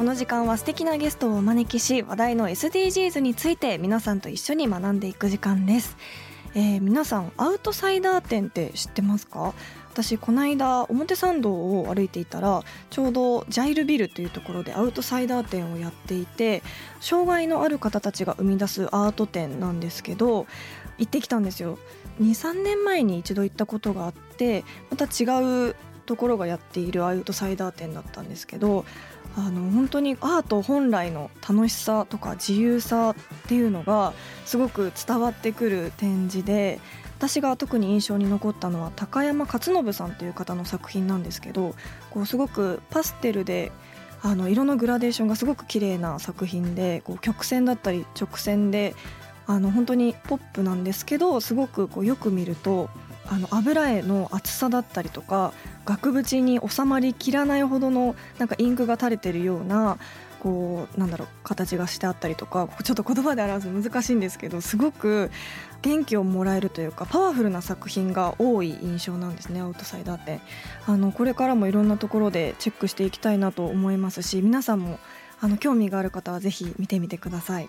この時間は素敵なゲストをお招きし話題の SDGs について皆さんと一緒に学んでいく時間です、えー皆さんアウトサイダー店って知ってますか？私この間表参道を歩いていたらちょうどジャイルビルというところでアウトサイダー店をやっていて障害のある方たちが生み出すアート展なんですけど行ってきたんですよ。23年前に一度行ったことがあってまた違うところがやっているアウトサイダー店だったんですけどあの本当にアート本来の楽しさとか自由さっていうのがすごく伝わってくる展示で私が特に印象に残ったのは高山勝信さんという方の作品なんですけどこうすごくパステルであの色のグラデーションがすごく綺麗な作品でこう曲線だったり直線であの本当にポップなんですけどすごくこうよく見るとあの油絵の厚さだったりとか額縁に収まりきらないほどのなんかインクが垂れてるようなこうなんだろう形がしてあったりとかちょっと言葉で表すの難しいんですけどすごく元気をもらえるというかパワフルな作品が多い印象なんですねアウトサイダーって。あのこれからもいろんなところでチェックしていきたいなと思いますし皆さんもあの興味がある方はぜひ見てみてください。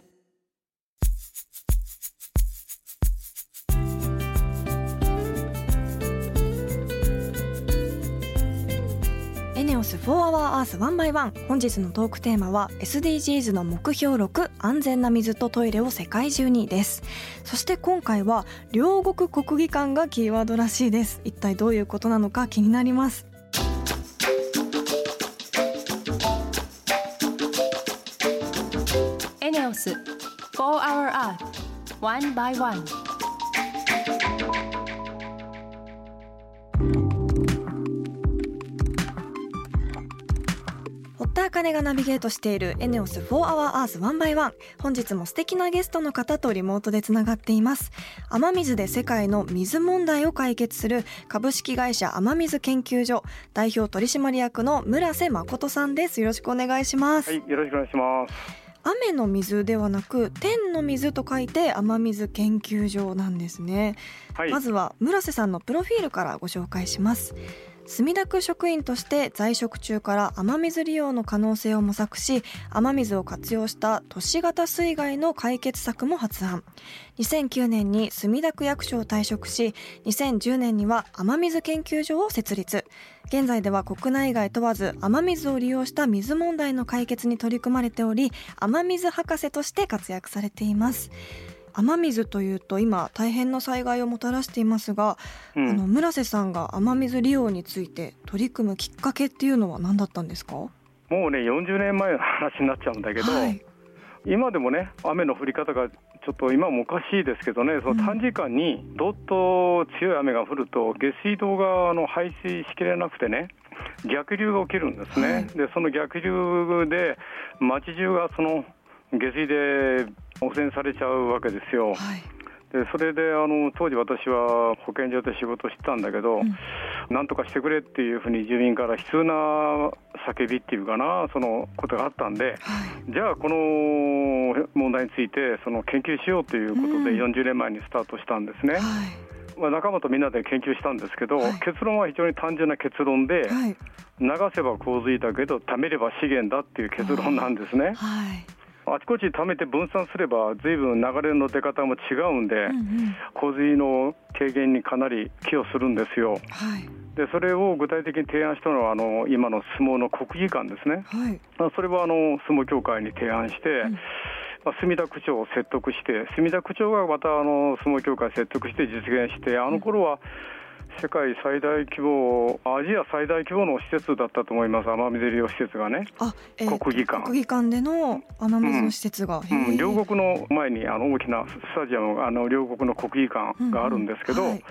ノス4 Hour Earth 1 by 1本日のトークテーマは SDGs の目標6安全な水とトイレを世界中にです。そして今回は両国国技館がキーワードらしいです。一体どういうことなのか気になります。エネオス4 Hour Earth 1 by 茜がナビゲートしているエネオス4 Hour Earth 1 by 1本日も素敵なゲストの方とリモートでつながっています。雨水で世界の水問題を解決する株式会社雨水研究所代表取締役の村瀬誠さんです。よろしくお願いします、はい、よろしくお願いします。雨の水ではなく天の水と書いて雨水研究所なんですね、はい、まずは村瀬さんのプロフィールからご紹介します墨田区職員として在職中から雨水利用の可能性を模索し雨水を活用した都市型水害の解決策も発案。2009年に墨田区役所を退職し2010年には雨水研究所を設立。現在では国内外問わず雨水を利用した水問題の解決に取り組まれており雨水博士として活躍されています。雨水というと今大変な災害をもたらしていますが、うん。あの村瀬さんが雨水利用について取り組むきっかけっていうのは何だったんですか？もうね、40年前の話になっちゃうんだけど、はい。今でもね、雨の降り方がちょっと今もおかしいですけどね、その短時間にどっと強い雨が降ると、下水道があの排水しきれなくてね、逆流が起きるんですね、はい。でその逆流で、街中がその下水で汚染されちゃうわけですよ。はい。でそれであの当時、私は保健所で仕事してたんだけど、うん。なんとかしてくれっていうふうに住民から悲痛な叫びっていうかな、そのことがあったんで、はい。じゃあ、この問題についてその研究しようということで、うん。40年前にスタートしたんですね。はい。まあ、仲間とみんなで研究したんですけど、はい。結論は非常に単純な結論で、はい。流せば洪水だけど、貯めれば資源だっていう結論なんですね。はいあちこち貯めて分散すれば、ずいぶん流れの出方も違うんで、うんうん洪水の軽減にかなり寄与するんですよ。はいでそれを具体的に提案したのはあの今の相撲の国技館ですね。はいまあそれはあの相撲協会に提案して、んまあ、墨田区長を説得して、墨田区長がまたあの相撲協会を説得して実現して、あの頃は世界最大規模、アジア最大規模の施設だったと思います、雨水利用施設がね、あ、えー国技館。国技館での雨水の施設が、へうん、ー両国の前にあの大きなスタジアムが、あの両国の国技館があるんですけど、うんうん。はい。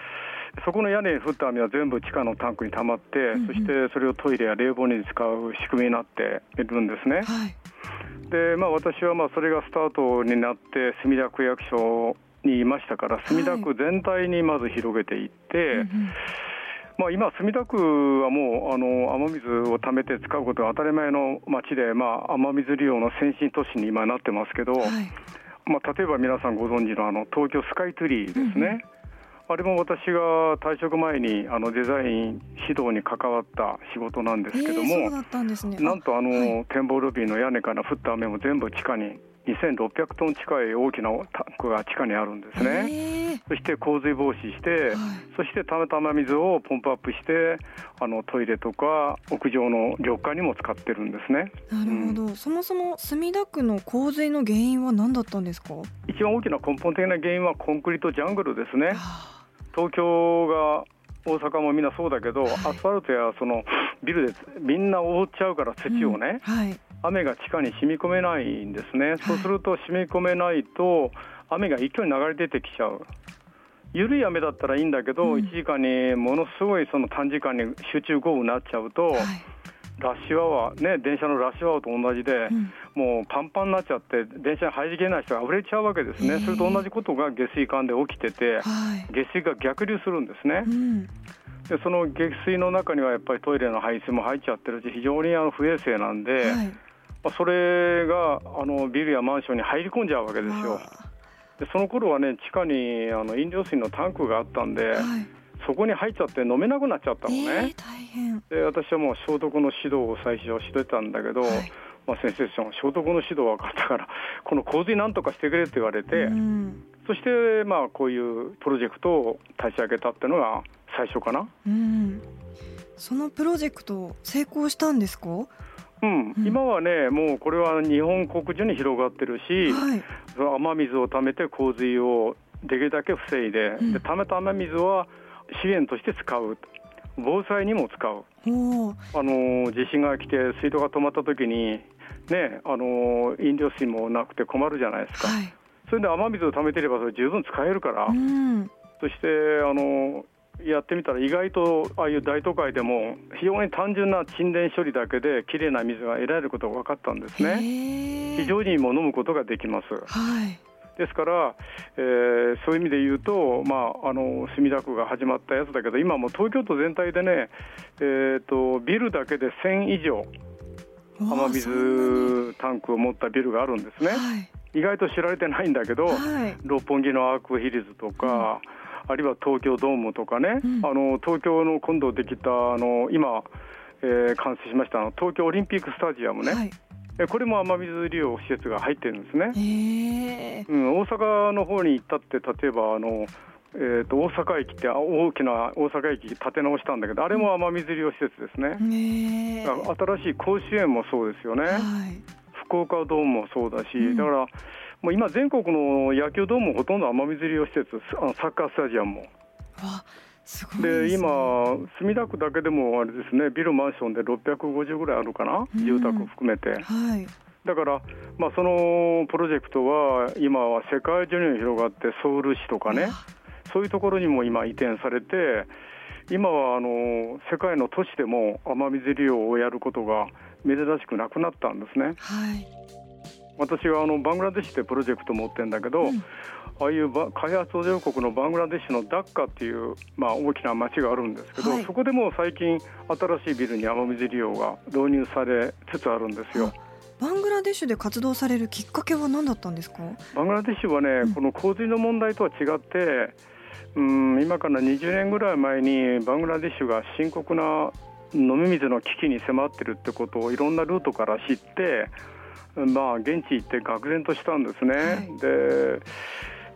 そこの屋根に降った雨は全部地下のタンクに溜まって、んうん。そしてそれをトイレや冷房に使う仕組みになっているんですね。はい。で、まあ、私はまあそれがスタートになって墨田区役所にいましたから墨田区全体にまず広げていって、うんうん。まあ、今、墨田区はもうあの雨水を貯めて使うことが当たり前の町で、まあ、雨水利用の先進都市に今なってますけど、はい。まあ、例えば皆さんご存知のあの東京スカイツリーですね。あれも私が退職前にあのデザイン指導に関わった仕事なんですけども、えーね。なんとあの、はい。展望ロビーの屋根から降った雨も全部地下に2600トン近い大きなタンクが地下にあるんですね。え。ーそして洪水防止して、はい。そしてためた雨水をポンプアップしてあのトイレとか屋上の緑化にも使ってるんですね。なるほど、そもそも墨田区の洪水の原因は何だったんですか？一番大きな根本的な原因はコンクリートジャングルですね。あ東京が大阪もみんなそうだけど、はい。アスファルトやそのビルでみんな覆っちゃうから土をね、うんはい雨が地下に染み込めないんですね、そうすると染み込めないと雨が一挙に流れ出てきちゃう。緩い雨だったらいいんだけど、うん。1時間にものすごいその短時間に集中豪雨になっちゃうと、はい。ラッシュアワーね電車のラッシュアワーと同じで、うん。もうパンパンになっちゃって電車に入りきれない人が溢れちゃうわけですへーねそれと同じことが下水管で起きててはい。下水が逆流するんですね。うん。でその下水の中にはやっぱりトイレの排水も入っちゃってるし非常にあの不衛生なんで、はそれがあのビルやマンションに入り込んじゃうわけですよ。でその頃はね地下にあの飲料水のタンクがあったんで、はい。そこに入っちゃって飲めなくなっちゃったのえーね。大変。で私はもう消毒の指導を最初してたんだけど、はい。まあ、先生その消毒の指導は分かったから この洪水なんとかしてくれって言われて、うん。そしてまあこういうプロジェクトを立ち上げたっていうのが最初かな。うん。そのプロジェクト成功したんですか？はうん、うん今はねもうこれは日本国中に広がってるし、い。その雨水を貯めて洪水をできるだけ防いで,、うん。で貯めた雨水は資源として使う。防災にも使う。あの地震が来て水道が止まった時にねあの飲料水もなくて困るじゃないですか、はい。それで雨水を貯めてればそれ十分使えるから、うん。そしてあのやってみたら意外とああいう大都会でも非常に単純な沈殿処理だけできれいな水が得られることが分かったんですね。非常にも飲むことができます。はいですから、えーそういう意味で言うと、まあ、あの墨田区が始まったやつだけど、今もう東京都全体でね、えー、とビルだけで1000以上、雨水タンクを持ったビルがあるんですね、はい意外と知られてないんだけど、はい六本木のアークヒルズとか、あるいは東京ドームとかね、うん。あの東京の今度できたあの今、えー完成しました東京オリンピックスタジアムね、はい。えこれも雨水利用施設が入ってるんですね。うん、大阪の方に行ったって、例えばあの、えー、と大阪駅ってあ大きな大阪駅建て直したんだけど、あれも雨水利用施設ですね。ね新しい甲子園もそうですよね、はい。福岡ドームもそうだし、うん。だからもう今、全国の野球ドームもほとんど雨水利用施設、サッカースタジアムも。です、ね、で今、墨田区だけでもあれですね、ビル、マンションで650ぐらいあるかな、うん住宅含めて。はいだから、まあ、そのプロジェクトは今は世界中にも広がってソウル市とかねそういうところにも今移転されて今はあの世界の都市でも雨水利用をやることが珍しくなくなったんですね。はい私はあのバングラデシュってプロジェクト持ってるんだけど、うん、ああいう開発途上国のバングラデシュのダッカっていう、まあ、大きな町があるんですけど、はい、そこでも最近新しいビルに雨水利用が導入されつつあるんですよ。バングラデシュで活動されるきっかけは何だったんですか？バングラデシュはね、うん、この洪水の問題とは違ってうん今から20年ぐらい前にバングラデシュが深刻な飲み水の危機に迫ってるってことをいろんなルートから知ってまあ現地行って愕然としたんですね。はい、で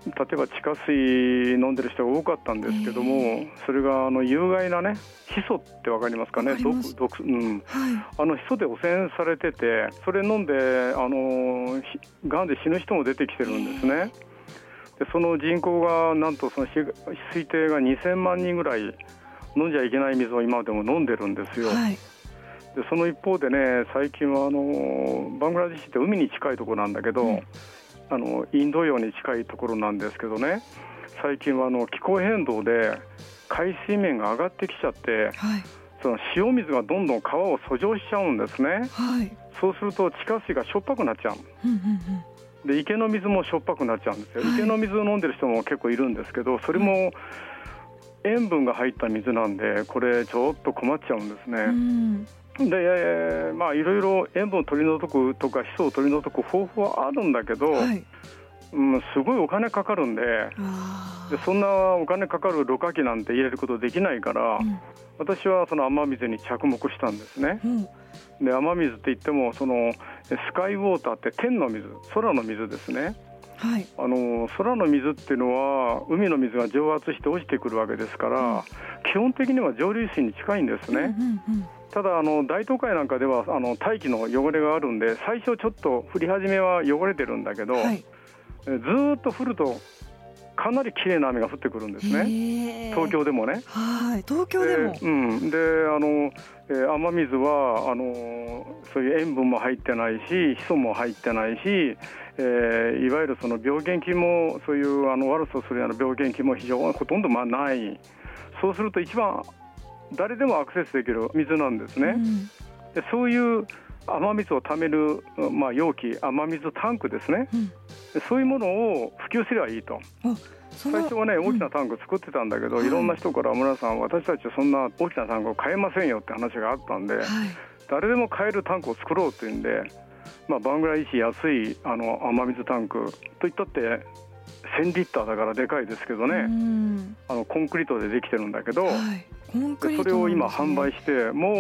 例えば地下水飲んでる人が多かったんですけども、えー、それがあの有害なねヒ素ってわかりますかね？毒毒、うん。はい、あのヒ素で汚染されててそれ飲んであのがんで死ぬ人も出てきてるんですね。えー、でその人口がなんとその推定が2000万人ぐらい飲んじゃいけない水を今でも飲んでるんですよ。はいでその一方でね最近はあのバングラデシュって海に近いところなんだけど、うん、あのインド洋に近いところなんですけどね最近はあの気候変動で海水面が上がってきちゃって、はい、その塩水がどんどん川を遡上しちゃうんですね、はい、そうすると地下水がしょっぱくなっちゃう。うんうんうん、で池の水もしょっぱくなっちゃうんですよ、はい、池の水を飲んでる人も結構いるんですけどそれも塩分が入った水なんでこれちょっと困っちゃうんですね。うんでまあいろいろ塩分を取り除くとかヒ素を取り除く方法はあるんだけど、はい、うん、すごいお金かかるんででそんなお金かかるろ過器なんて入れることできないから、うん、私はその雨水に着目したんですね。うん、で雨水って言ってもそのスカイウォーターって天の水空の水ですね。はい、あの空の水っていうのは海の水が蒸発して落ちてくるわけですから、基本的には蒸留水に近いんですね。うんうんうんただあの大都会なんかではあの大気の汚れがあるんで最初ちょっと降り始めは汚れてるんだけど、はい、ずっと降るとかなり綺麗な雨が降ってくるんですね。東京でもね。はい。東京でも、うん、であの、えー、雨水はあのそういう塩分も入ってないしヒ素も入ってないし、えー、いわゆるその病原菌もそういうあの悪さをするような病原菌も非常にほとんどまあない。そうすると一番誰でもアクセスできる水なんですね。うん、でそういう雨水をためる、まあ、容器雨水タンクですね、うん、そういうものを普及すればいいと。最初はね大きなタンク作ってたんだけど、うん、いろんな人から村さん私たちはそんな大きなタンクを買えませんよって話があったんで、はい、誰でも買えるタンクを作ろうっていうんで、まあ、バングラデシュ安いあの雨水タンクといったって1000リッターだからでかいですけどね、あのコンクリートでできてるんだけど、はい、それを今販売してもう、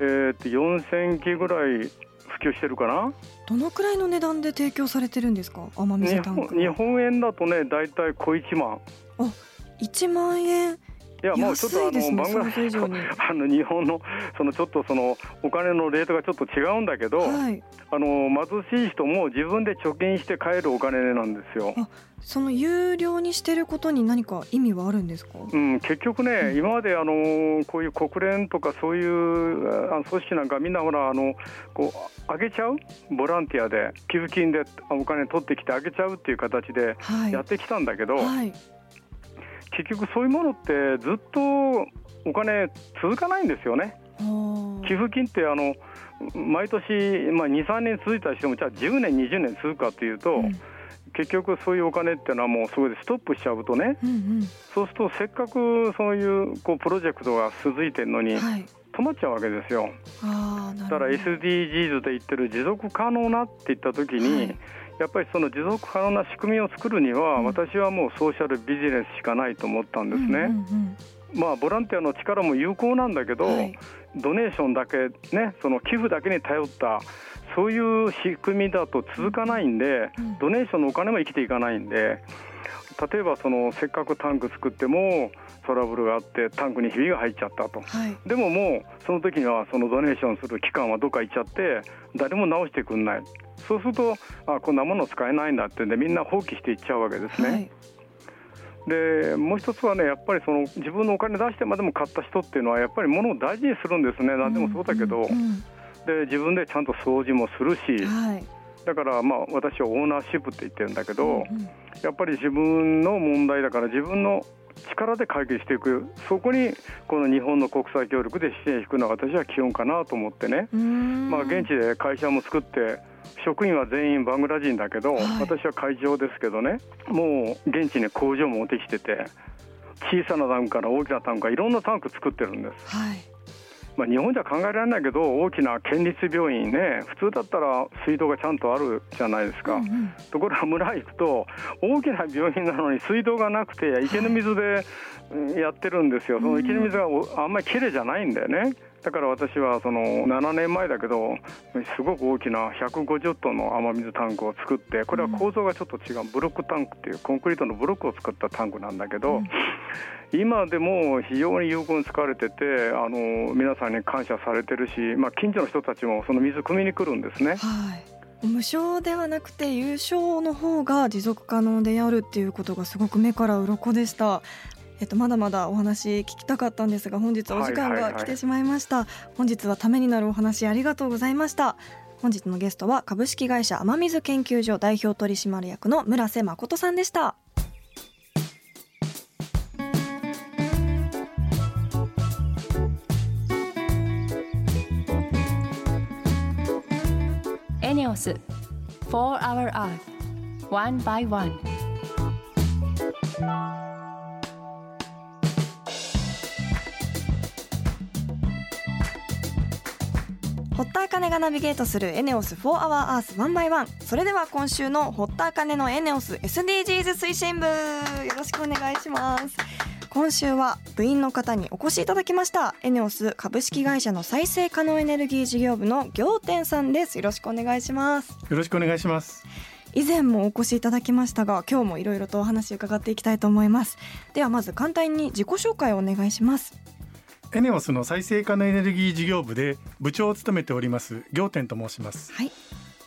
えー、と4000機ぐらい普及してるかな？どのくらいの値段で提供されてるんですか？雨水タンク日本円だとね大体小1万。あ1万円いやもうちょっとあの、ね、番組 あの日本のそのちょっとそのお金のレートがちょっと違うんだけど、はい、あの貧しい人も自分で貯金して買えるお金なんですよ。その有料にしてることに何か意味はあるんですか？うん、結局ね、うん、今まであのこういう国連とかそういうあの組織なんかみんなほらあのこうあげちゃう？ボランティアで寄付金でお金取ってきてあげちゃうっていう形でやってきたんだけど。はいはい結局そういうものってずっとお金続かないんですよね。寄付金ってあの毎年、まあ、23年続いたりしてもじゃあ10年20年続くかというと、うん、結局そういうお金っていうのはもうそこでストップしちゃうとね、うんうん、そうするとせっかくそういうこうプロジェクトが続いてるのに、はい、止まっちゃうわけですよ。だから SDGs で言ってる持続可能なって言った時に、はいやっぱりその持続可能な仕組みを作るには、うん、私はもうソーシャルビジネスしかないと思ったんですね。うんうんうん。まあ、ボランティアの力も有効なんだけど、はい、ドネーションだけ、ね、その寄付だけに頼ったそういう仕組みだと続かないんで、うん、ドネーションのお金も生きていかないんで例えばそのせっかくタンク作ってもトラブルがあってタンクにひびが入っちゃったと、はい、でももうその時にはそのドネーションする期間はどっか行っちゃって誰も直してくんない。そうするとあこんなもの使えないんだってんでみんな放棄していっちゃうわけですね。はい。でもう一つはねやっぱりその自分のお金出してまでも買った人っていうのはやっぱり物を大事にするんですね。何でもそうだけど、で自分でちゃんと掃除もするし、はい、だからまあ私はオーナーシップって言ってるんだけど、うんうん、やっぱり自分の問題だから自分の力で解決していくそこにこの日本の国際協力で支援していくのが私は基本かなと思ってね、まあ、現地で会社も作って職員は全員バングラ人だけど、はい。私は会場ですけどねもう現地に工場もできてて小さなタンクから大きなタンクからいろんなタンク作ってるんです、はいまあ、日本じゃ考えられないけど大きな県立病院ね普通だったら水道がちゃんとあるじゃないですか、うんうん。ところが村行くと大きな病院なのに水道がなくて池の水でうんやってるんですよ、その池の水がおあんまりきれいじゃないんだよね。だから私はその7年前だけどすごく大きな150トンの雨水タンクを作ってこれは構造がちょっと違うブロックタンクっていうコンクリートのブロックを作ったタンクなんだけど、今でも非常に有効に使われててあの皆さんに感謝されてるし、まあ、近所の人たちもその水汲みに来るんですね。はい無償ではなくて優勝の方が持続可能であるっていうことがすごく目から鱗でした。えっと、まだまだお話聞きたかったんですが本日お時間が来てしまいました、本日はためになるお話ありがとうございました。本日のゲストは株式会社雨水研究所代表取締役の村瀬誠さんでした。エネオス For Our Earth One by One. 堀田茜がナビゲートするエネオス4 Hour Earth 1 by 1それでは今週の堀田茜のエネオス SDGs 推進部。よろしくお願いします。今週は部員の方にお越しいただきました。エネオス株式会社の再生可能エネルギー事業部の行天さんです。よろしくお願いします。よろしくお願いします。以前もお越しいただきましたが今日もいろいろとお話伺っていきたいと思います。ではまず簡単に自己紹介をお願いしますエネオスの再生可能エネルギー事業部で部長を務めております行天と申します。はい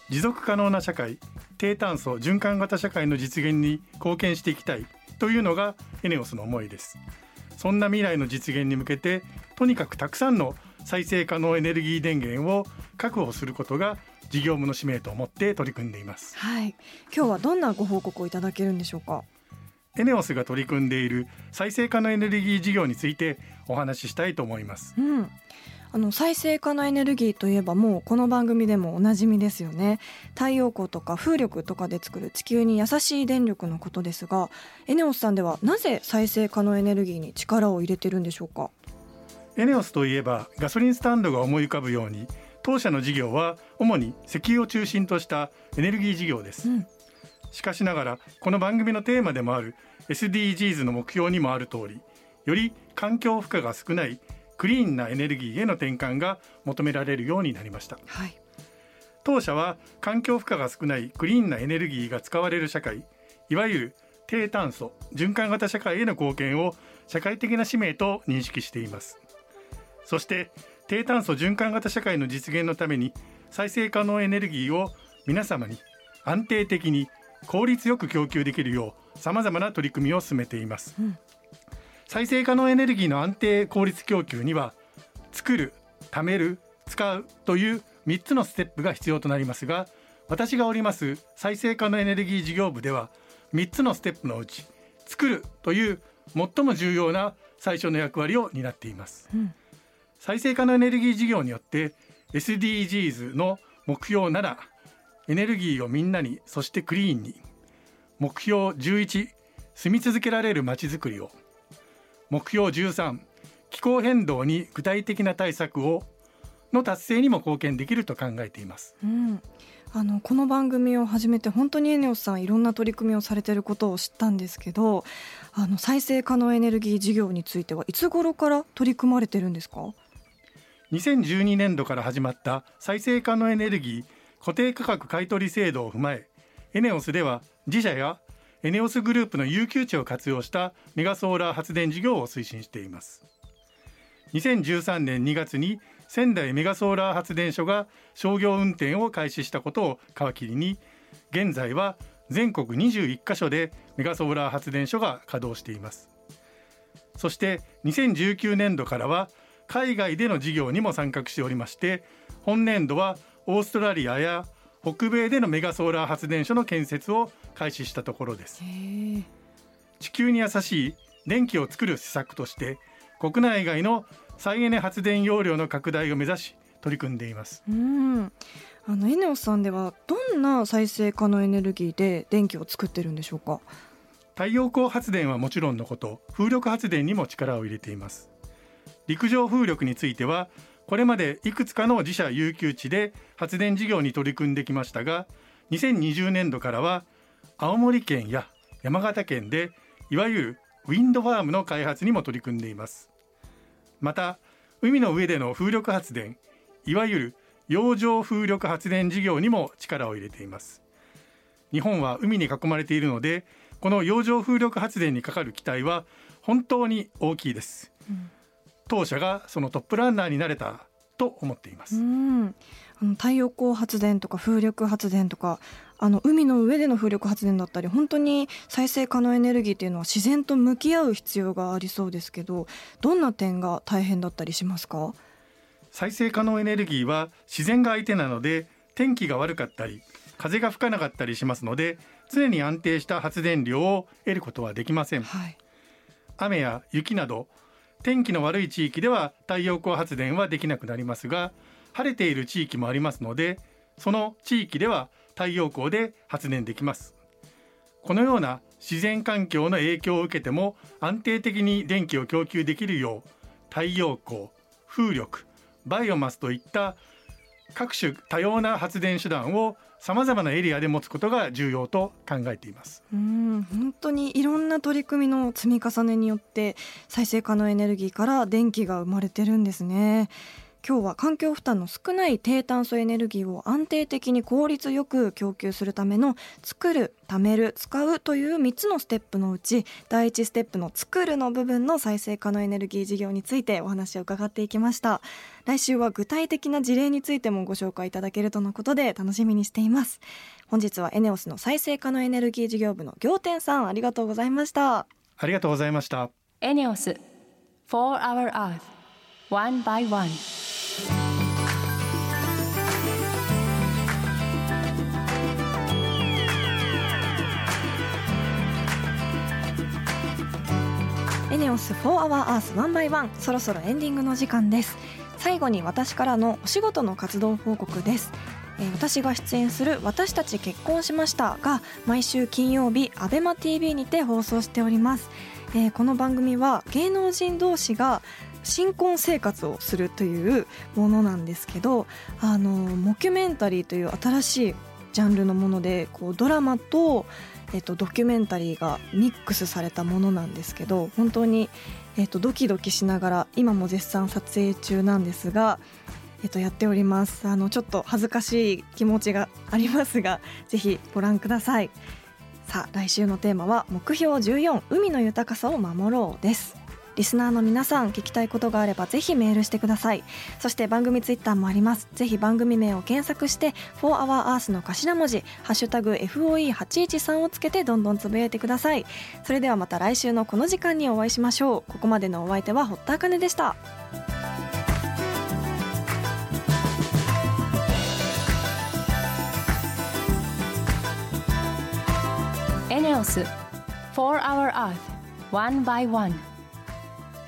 持続可能な社会、低炭素循環型社会の実現に貢献していきたいというのがエネオスの思いです。そんな未来の実現に向けてとにかくたくさんの再生可能エネルギー電源を確保することが事業部の使命と思って取り組んでいます。はい今日はどんなご報告をいただけるんでしょうか？エネオスが取り組んでいる再生可能エネルギー事業についてお話ししたいと思います。うん、あの再生可能エネルギーといえばもうこの番組でもおなじみですよね。太陽光とか風力とかで作る地球に優しい電力のことですがエネオスさんではなぜ再生可能エネルギーに力を入れてるんでしょうか？エネオスといえばガソリンスタンドが思い浮かぶように当社の事業は主に石油を中心としたエネルギー事業です、うんしかしながらこの番組のテーマでもある SDGs の目標にもある通りより環境負荷が少ないクリーンなエネルギーへの転換が求められるようになりました。はい。当社は環境負荷が少ないクリーンなエネルギーが使われる社会いわゆる低炭素循環型社会への貢献を社会的な使命と認識しています。そして低炭素循環型社会の実現のために再生可能エネルギーを皆様に安定的に効率よく供給できるようさまざまな取り組みを進めています、うん。再生可能エネルギーの安定効率供給には作る貯める使うという3つのステップが必要となりますが私がおります再生可能エネルギー事業部では3つのステップのうち作るという最も重要な最初の役割を担っています、うん。再生可能エネルギー事業によって SDGs の目標7エネルギーをみんなにそしてクリーンに目標11住み続けられるまちづくりを。目標13気候変動に具体的な対策をの達成にも貢献できると考えています。うん、あのこの番組を始めて本当にエネオスさんいろんな取り組みをされていることを知ったんですけどあの再生可能エネルギー事業についてはいつ頃から取り組まれてるんですか？2012年度から始まった再生可能エネルギー固定価格買取制度を踏まえエネオスでは自社やエネオスグループの有給地を活用したメガソーラー発電事業を推進しています。2013年2月に仙台メガソーラー発電所が商業運転を開始したことを皮切りに現在は全国21カ所でメガソーラー発電所が稼働しています。そして2019年度からは海外での事業にも参画しておりまして本年度はオーストラリアや北米でのメガソーラー発電所の建設を開始したところです。地球に優しい電気を作る施策として国内外の再エネ発電容量の拡大を目指し取り組んでいます。うん。あのエネオスさんではどんな再生可能エネルギーで電気を作ってるんでしょうか？太陽光発電はもちろんのこと風力発電にも力を入れています。陸上風力についてはこれまでいくつかの自社有給地で発電事業に取り組んできましたが2020年度からは青森県や山形県でいわゆるウィンドファームの開発にも取り組んでいます。また海の上での風力発電いわゆる洋上風力発電事業にも力を入れています。日本は海に囲まれているのでこの洋上風力発電にかかる期待は本当に大きいです、うん、当社がそのトップランナーになれたと思っています。うん。あの太陽光発電とか風力発電とかあの海の上での風力発電だったり本当に再生可能エネルギーっていうのは自然と向き合う必要がありそうですけどどんな点が大変だったりしますか？再生可能エネルギーは自然が相手なので天気が悪かったり風が吹かなかったりしますので常に安定した発電量を得ることはできません、はい、雨や雪など天気の悪い地域では太陽光発電はできなくなりますが晴れている地域もありますのでその地域では太陽光で発電できます。このような自然環境の影響を受けても安定的に電気を供給できるよう太陽光風力バイオマスといった各種多様な発電手段をさまざまなエリアで持つことが重要と考えています。うん本当にいろんな取り組みの積み重ねによって再生可能エネルギーから電気が生まれてるんですね。今日は環境負担の少ない低炭素エネルギーを安定的に効率よく供給するための作る、貯める、使うという3つのステップのうち第1ステップの作るの部分の再生可能エネルギー事業についてお話を伺っていきました。来週は具体的な事例についてもご紹介いただけるとのことで楽しみにしています。本日はエネオスの再生可能エネルギー事業部の行天さんありがとうございました。ありがとうございました。エネオス For Our Earth One by One. エネオス4 Hour Earth 1 by 1そろそろエンディングの時間です。最後に私からのお仕事の活動報告です。えー、私が出演する「私たち結婚しました」が毎週金曜日 ABEMATV にて放送しております、えー、この番組は芸能人同士が新婚生活をするというものなんですけどあのモキュメンタリーという新しいジャンルのものでこうドラマと、えっと、ドキュメンタリーがミックスされたものなんですけど本当に、えっと、ドキドキしながら今も絶賛撮影中なんですが、えっと、やっております。あのちょっと恥ずかしい気持ちがありますがぜひご覧ください。さあ来週のテーマは目標14海の豊かさを守ろうです。リスナーの皆さん聞きたいことがあればぜひメールしてください。そして番組ツイッターもあります。ぜひ番組名を検索して「4HourEarth」の頭文字「ハッシュタグ #FOE813」をつけてどんどんつぶやいてください。それではまた来週のこの時間にお会いしましょう。ここまでのお相手は堀田茜でした。エネオス4 Hour Earth One by One.